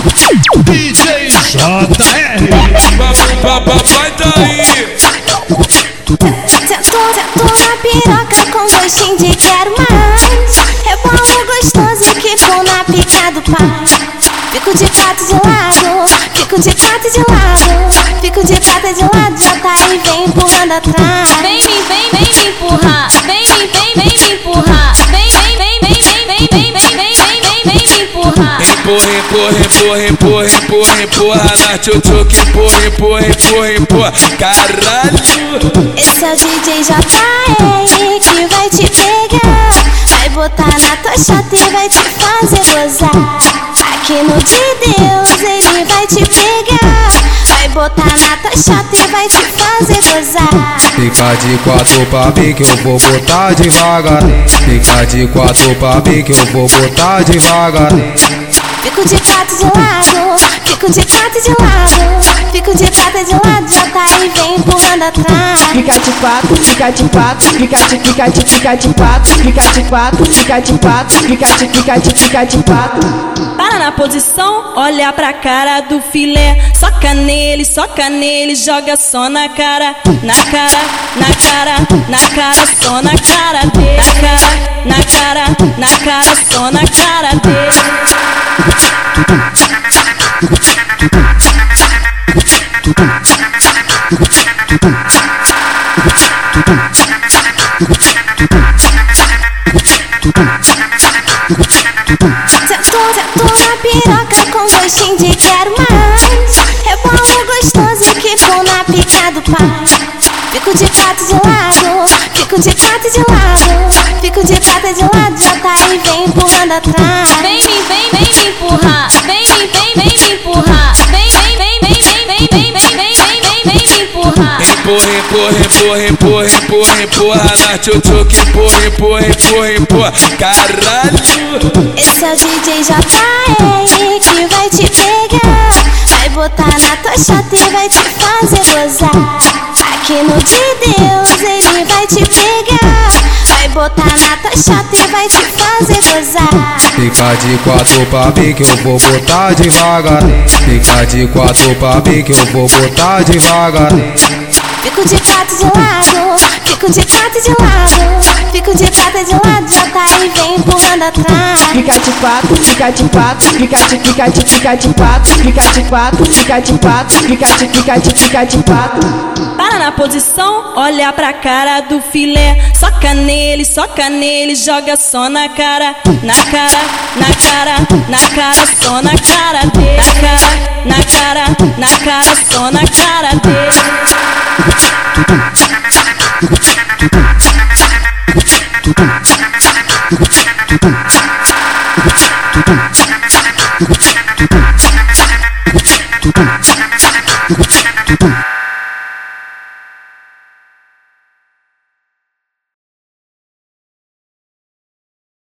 DJ JR. Na piroca com gostinho de quero mais. Rebolo gostoso que pôr na pica do pai. Fico de quatro de lado, fico de quatro de lado. Fico de quatro de lado, aí, vem empurrando atrás. Empurra, empurra, empurra, empurra, empurra, empurra na tchutchuca. Empurra, empurra, empurra, empurra. Caralho. Esse é o DJ JR que vai te pegar. Vai botar na tua chata e vai te fazer gozar. Aqui no de Deus ele vai te pegar. Vai botar na tua chata e vai te fazer gozar. Fica de quatro pra mim que eu vou botar devagar. Fica de quatro pra mim que eu vou botar devagar. Fico de quatro de lado, fico de quatro de lado. Fico de quatro de lado, já tá aí, vem empurrando atrás. Fica de quatro, fica de quatro, fica de, fica de, fica de quatro, fica de quatro, fica de quatro, fica de, fica de, fica de quatro. Para na posição, olha pra cara do filé. Soca nele, soca nele, joga só na cara, na cara, na cara, na cara, só na cara dele. Na cara, na cara, na cara, só na cara. Sentou, sentou na piroca com gostinho quero mais. Rebolo gostoso que pôr na pica do pai. Fico de quatro de lado, fico de quatro de lado. Fico de quatro de lado, já tá aí, vem empurrando atrás. Vem me, vem, vem me empurrar. Vem me, vem, vem me empurrar. Vem, vem, vem, vem, vem, vem, vem, vem, vem, vem, vem, vem me empurrar. Empurra, empurra, empurra, empurra, empurra, empurra na tchutchuca. Empurra, empurra, empurra, empurra. Caralho. Esse é o DJ JR que vai te pegar. Vai botar na tua chata e vai te fazer gozar. Aqui no de Deus ele vai te pegar. Vai botar na tua chata e vai te fazer gozar. Fica de quatro pra mim que eu vou botar devagar. Fica de quatro pra mim que eu vou botar devagar. Fico de quatro de lado, fico de quatro de lado. Fico de quatro de lado, já tá aí, vem empurrando atrás. Fica de quatro, fica de quatro, fica de, fica de, fica de quatro, fica de quatro, fica de quatro, fica de, fica de, fica de quatro. Para na posição, olha pra cara do filé. Soca nele, soca nele, joga só na cara, na cara, na cara, na cara, só na cara dele. Na cara, na cara, na cara, só na cara dele.